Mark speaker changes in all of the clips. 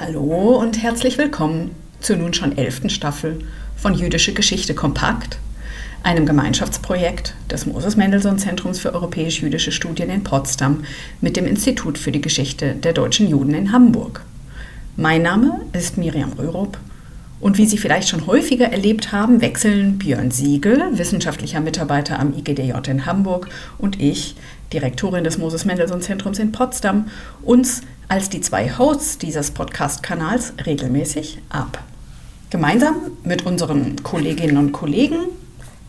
Speaker 1: Hallo und herzlich willkommen zur nun schon elften Staffel von Jüdische Geschichte Kompakt, einem Gemeinschaftsprojekt des Moses Mendelssohn Zentrums für europäisch-jüdische Studien in Potsdam mit dem Institut für die Geschichte der deutschen Juden in Hamburg. Mein Name ist Miriam Röhrup und wie Sie vielleicht schon häufiger erlebt haben, wechseln Björn Siegel, wissenschaftlicher Mitarbeiter am IGDJ in Hamburg, und ich, Direktorin des Moses Mendelssohn Zentrums in Potsdam, uns als die zwei Hosts dieses Podcast-Kanals regelmäßig ab. Gemeinsam mit unseren Kolleginnen und Kollegen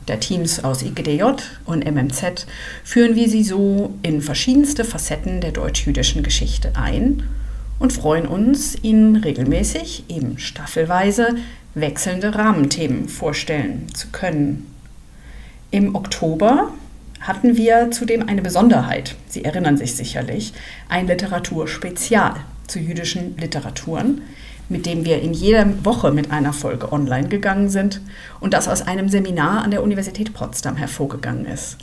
Speaker 1: der Teams aus IGDJ und MMZ führen wir Sie so in verschiedenste Facetten der deutsch-jüdischen Geschichte ein – und freuen uns, Ihnen regelmäßig, eben staffelweise, wechselnde Rahmenthemen vorstellen zu können. Im Oktober hatten wir zudem eine Besonderheit, Sie erinnern sich sicherlich, ein Literaturspezial zu jüdischen Literaturen, mit dem wir in jeder Woche mit einer Folge online gegangen sind und das aus einem Seminar an der Universität Potsdam hervorgegangen ist.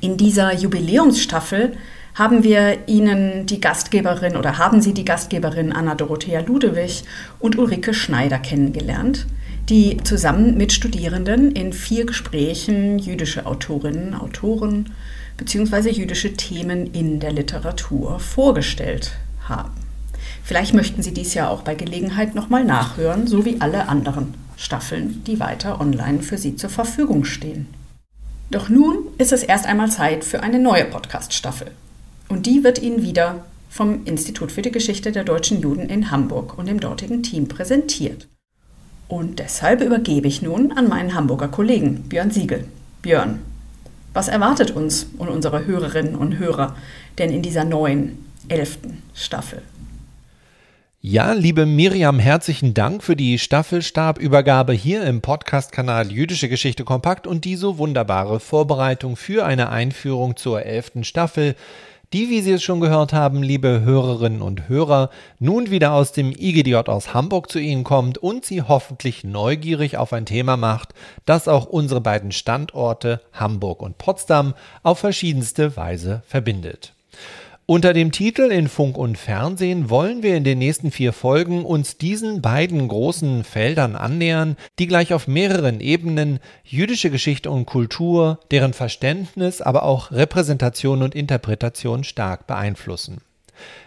Speaker 1: In dieser Jubiläumsstaffel haben wir Ihnen die Gastgeberin oder haben Sie die Gastgeberin Anna Dorothea Ludewig und Ulrike Schneider kennengelernt, die zusammen mit Studierenden in vier Gesprächen jüdische Autorinnen, Autoren bzw. jüdische Themen in der Literatur vorgestellt haben. Vielleicht möchten Sie dies ja auch bei Gelegenheit nochmal nachhören, so wie alle anderen Staffeln, die weiter online für Sie zur Verfügung stehen. Doch nun ist es erst einmal Zeit für eine neue Podcast-Staffel. Und die wird Ihnen wieder vom Institut für die Geschichte der deutschen Juden in Hamburg und dem dortigen Team präsentiert. Und deshalb übergebe ich nun an meinen Hamburger Kollegen Björn Siegel. Björn, was erwartet uns und unsere Hörerinnen und Hörer denn in dieser neuen, elften Staffel?
Speaker 2: Ja, liebe Miriam, herzlichen Dank für die Staffelstabübergabe hier im Podcast-Kanal Jüdische Geschichte Kompakt und die so wunderbare Vorbereitung für eine Einführung zur elften Staffel die, wie Sie es schon gehört haben, liebe Hörerinnen und Hörer, nun wieder aus dem IGDJ aus Hamburg zu Ihnen kommt und Sie hoffentlich neugierig auf ein Thema macht, das auch unsere beiden Standorte Hamburg und Potsdam auf verschiedenste Weise verbindet. Unter dem Titel In Funk und Fernsehen wollen wir in den nächsten vier Folgen uns diesen beiden großen Feldern annähern, die gleich auf mehreren Ebenen jüdische Geschichte und Kultur, deren Verständnis, aber auch Repräsentation und Interpretation stark beeinflussen.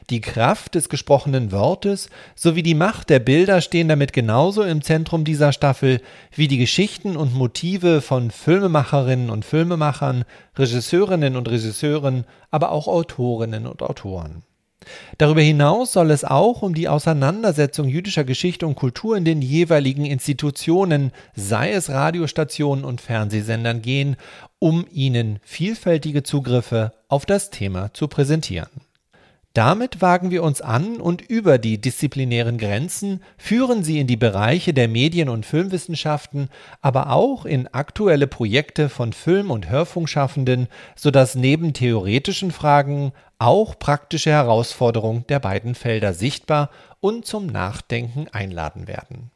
Speaker 2: Die Kraft des gesprochenen Wortes sowie die Macht der Bilder stehen damit genauso im Zentrum dieser Staffel wie die Geschichten und Motive von Filmemacherinnen und Filmemachern, Regisseurinnen und Regisseuren, aber auch Autorinnen und Autoren. Darüber hinaus soll es auch um die Auseinandersetzung jüdischer Geschichte und Kultur in den jeweiligen Institutionen, sei es Radiostationen und Fernsehsendern gehen, um ihnen vielfältige Zugriffe auf das Thema zu präsentieren. Damit wagen wir uns an und über die disziplinären Grenzen führen sie in die Bereiche der Medien- und Filmwissenschaften, aber auch in aktuelle Projekte von Film- und Hörfunkschaffenden, sodass neben theoretischen Fragen auch praktische Herausforderungen der beiden Felder sichtbar und zum Nachdenken einladen werden.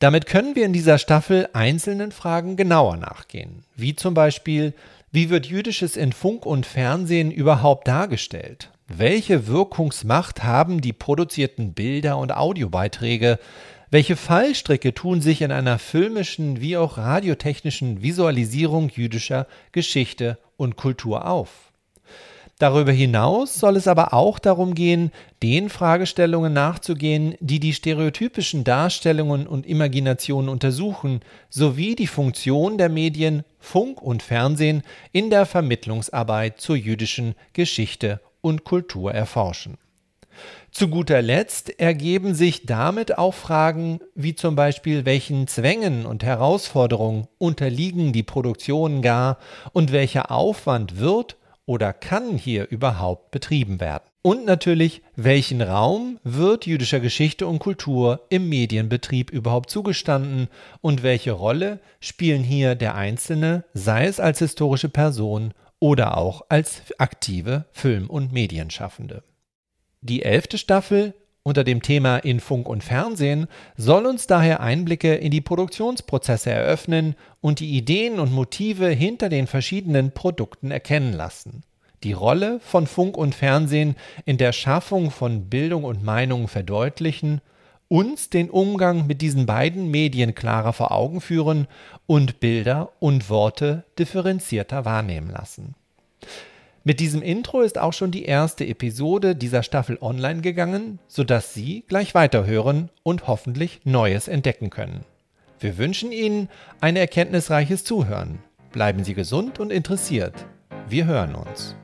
Speaker 2: Damit können wir in dieser Staffel einzelnen Fragen genauer nachgehen, wie zum Beispiel, wie wird Jüdisches in Funk und Fernsehen überhaupt dargestellt? Welche Wirkungsmacht haben die produzierten Bilder und Audiobeiträge? Welche Fallstricke tun sich in einer filmischen wie auch radiotechnischen Visualisierung jüdischer Geschichte und Kultur auf? Darüber hinaus soll es aber auch darum gehen, den Fragestellungen nachzugehen, die die stereotypischen Darstellungen und Imaginationen untersuchen, sowie die Funktion der Medien Funk und Fernsehen in der Vermittlungsarbeit zur jüdischen Geschichte und Kultur erforschen. Zu guter Letzt ergeben sich damit auch Fragen wie zum Beispiel, welchen Zwängen und Herausforderungen unterliegen die Produktionen gar und welcher Aufwand wird oder kann hier überhaupt betrieben werden. Und natürlich, welchen Raum wird jüdischer Geschichte und Kultur im Medienbetrieb überhaupt zugestanden und welche Rolle spielen hier der Einzelne, sei es als historische Person oder auch als aktive Film- und Medienschaffende. Die elfte Staffel unter dem Thema in Funk und Fernsehen soll uns daher Einblicke in die Produktionsprozesse eröffnen und die Ideen und Motive hinter den verschiedenen Produkten erkennen lassen. die Rolle von Funk und Fernsehen in der Schaffung von Bildung und Meinung verdeutlichen, uns den Umgang mit diesen beiden Medien klarer vor Augen führen und Bilder und Worte differenzierter wahrnehmen lassen. Mit diesem Intro ist auch schon die erste Episode dieser Staffel online gegangen, sodass Sie gleich weiterhören und hoffentlich Neues entdecken können. Wir wünschen Ihnen ein erkenntnisreiches Zuhören. Bleiben Sie gesund und interessiert. Wir hören uns.